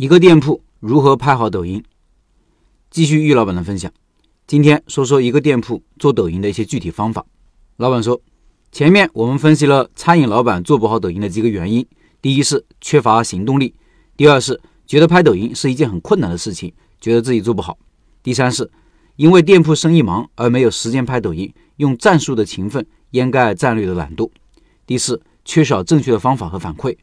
一个店铺如何拍好抖音？继续玉老板的分享。今天说说一个店铺做抖音的一些具体方法。老板说，前面我们分析了餐饮老板做不好抖音的几个原因：第一是缺乏行动力；第二是觉得拍抖音是一件很困难的事情，觉得自己做不好；第三是因为店铺生意忙而没有时间拍抖音，用战术的勤奋掩盖战略的懒惰；第四，缺少正确的方法和反馈。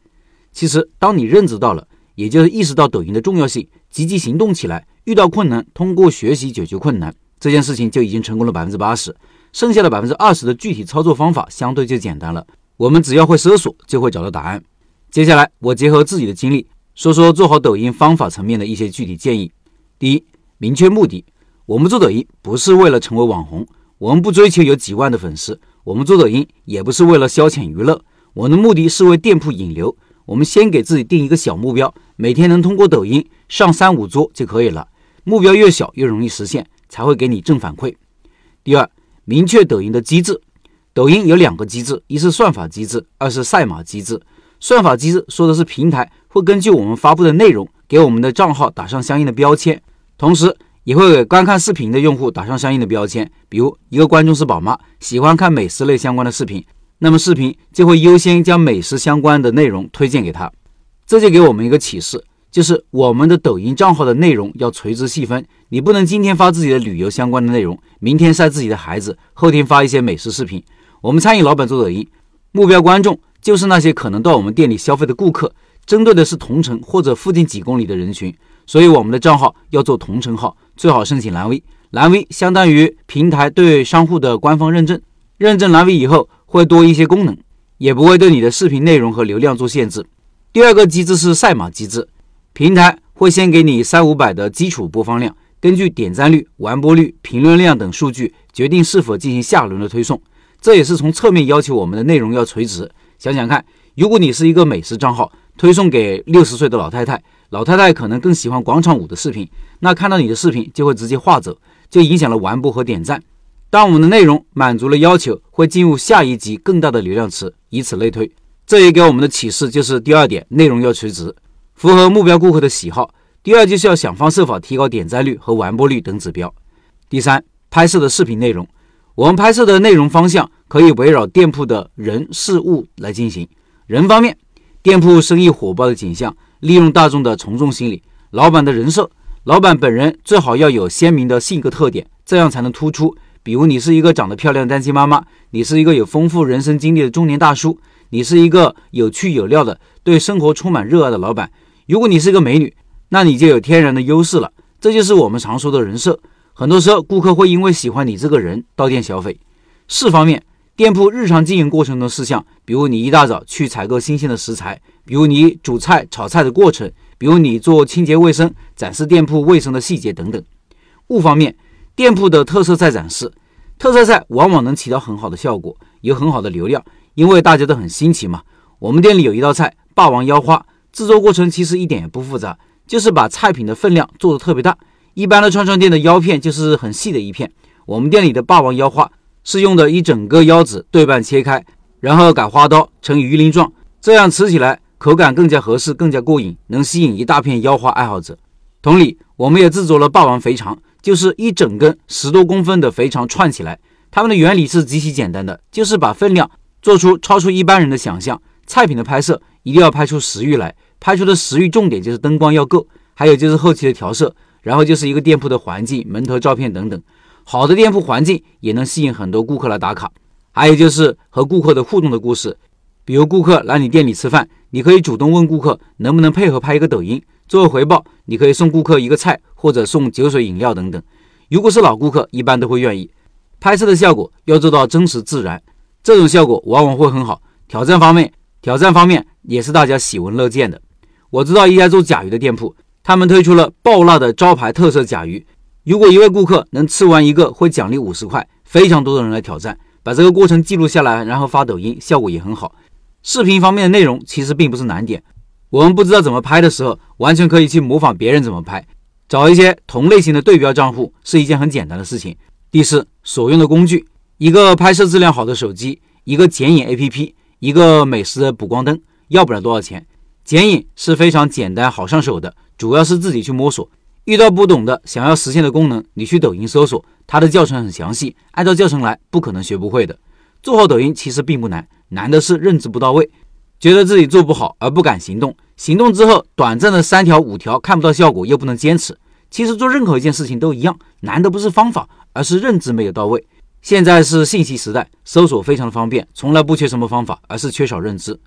其实，当你认知到了，也就是意识到抖音的重要性，积极行动起来，遇到困难通过学习解决困难。这件事情就已经成功了百分之八十，剩下的百分之二十的具体操作方法相对就简单了。我们只要会搜索，就会找到答案。接下来，我结合自己的经历，说说做好抖音方法层面的一些具体建议。第一，明确目的。我们做抖音不是为了成为网红，我们不追求有几万的粉丝，我们做抖音也不是为了消遣娱乐，我们的目的是为店铺引流。我们先给自己定一个小目标，每天能通过抖音上三五桌就可以了。目标越小，越容易实现。才会给你正反馈。第二，明确抖音的机制。抖音有两个机制，一是算法机制，二是赛马机制。算法机制说的是平台会根据我们发布的内容，给我们的账号打上相应的标签，同时也会给观看视频的用户打上相应的标签。比如，一个观众是宝妈，喜欢看美食类相关的视频，那么视频就会优先将美食相关的内容推荐给他。这就给我们一个启示。就是我们的抖音账号的内容要垂直细分，你不能今天发自己的旅游相关的内容，明天晒自己的孩子，后天发一些美食视频。我们餐饮老板做抖音，目标观众就是那些可能到我们店里消费的顾客，针对的是同城或者附近几公里的人群，所以我们的账号要做同城号，最好申请蓝 V。蓝 V 相当于平台对商户的官方认证，认证蓝 V 以后会多一些功能，也不会对你的视频内容和流量做限制。第二个机制是赛马机制。平台会先给你三五百的基础播放量，根据点赞率、完播率、评论量等数据决定是否进行下轮的推送。这也是从侧面要求我们的内容要垂直。想想看，如果你是一个美食账号，推送给六十岁的老太太，老太太可能更喜欢广场舞的视频，那看到你的视频就会直接划走，就影响了完播和点赞。当我们的内容满足了要求，会进入下一级更大的流量池，以此类推。这也给我们的启示就是第二点，内容要垂直。符合目标顾客的喜好。第二，就是要想方设法提高点赞率和完播率等指标。第三，拍摄的视频内容，我们拍摄的内容方向可以围绕店铺的人事物来进行。人方面，店铺生意火爆的景象，利用大众的从众心理，老板的人设，老板本人最好要有鲜明的性格特点，这样才能突出。比如，你是一个长得漂亮的单亲妈妈，你是一个有丰富人生经历的中年大叔，你是一个有趣有料的对生活充满热爱的老板。如果你是一个美女，那你就有天然的优势了。这就是我们常说的人设。很多时候，顾客会因为喜欢你这个人到店消费。事方面，店铺日常经营过程中的事项，比如你一大早去采购新鲜的食材，比如你煮菜炒菜的过程，比如你做清洁卫生，展示店铺卫生的细节等等。物方面，店铺的特色菜展示，特色菜往往能起到很好的效果，有很好的流量，因为大家都很新奇嘛。我们店里有一道菜——霸王腰花。制作过程其实一点也不复杂，就是把菜品的分量做得特别大。一般的串串店的腰片就是很细的一片，我们店里的霸王腰花是用的一整个腰子对半切开，然后改花刀成鱼鳞状，这样吃起来口感更加合适，更加过瘾，能吸引一大片腰花爱好者。同理，我们也制作了霸王肥肠，就是一整根十多公分的肥肠串起来，它们的原理是极其简单的，就是把分量做出超出一般人的想象。菜品的拍摄一定要拍出食欲来。拍出的食欲重点就是灯光要够，还有就是后期的调色，然后就是一个店铺的环境、门头照片等等。好的店铺环境也能吸引很多顾客来打卡。还有就是和顾客的互动的故事，比如顾客来你店里吃饭，你可以主动问顾客能不能配合拍一个抖音，作为回报，你可以送顾客一个菜或者送酒水饮料等等。如果是老顾客，一般都会愿意。拍摄的效果要做到真实自然，这种效果往往会很好。挑战方面，挑战方面也是大家喜闻乐见的。我知道一家做甲鱼的店铺，他们推出了爆辣的招牌特色甲鱼。如果一位顾客能吃完一个，会奖励五十块。非常多的人来挑战，把这个过程记录下来，然后发抖音，效果也很好。视频方面的内容其实并不是难点，我们不知道怎么拍的时候，完全可以去模仿别人怎么拍，找一些同类型的对标账户是一件很简单的事情。第四，所用的工具：一个拍摄质量好的手机，一个剪影 APP，一个美食的补光灯，要不了多少钱。剪影是非常简单好上手的，主要是自己去摸索。遇到不懂的、想要实现的功能，你去抖音搜索，它的教程很详细，按照教程来，不可能学不会的。做好抖音其实并不难，难的是认知不到位，觉得自己做不好而不敢行动，行动之后短暂的三条五条看不到效果又不能坚持。其实做任何一件事情都一样，难的不是方法，而是认知没有到位。现在是信息时代，搜索非常的方便，从来不缺什么方法，而是缺少认知。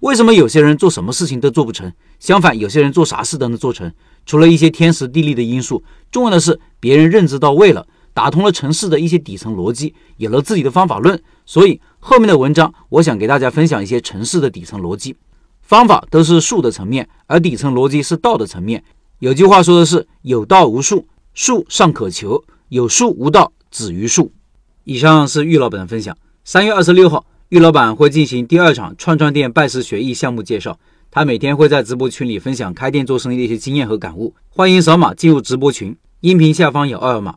为什么有些人做什么事情都做不成？相反，有些人做啥事都能做成？除了一些天时地利的因素，重要的是别人认知到位了，打通了城市的一些底层逻辑，有了自己的方法论。所以后面的文章，我想给大家分享一些城市的底层逻辑。方法都是术的层面，而底层逻辑是道的层面。有句话说的是：有道无术，术尚可求；有术无道，止于术。以上是玉老板的分享。三月二十六号，玉老板会进行第二场串串店拜师学艺项目介绍。他每天会在直播群里分享开店做生意的一些经验和感悟。欢迎扫码进入直播群，音频下方有二维码。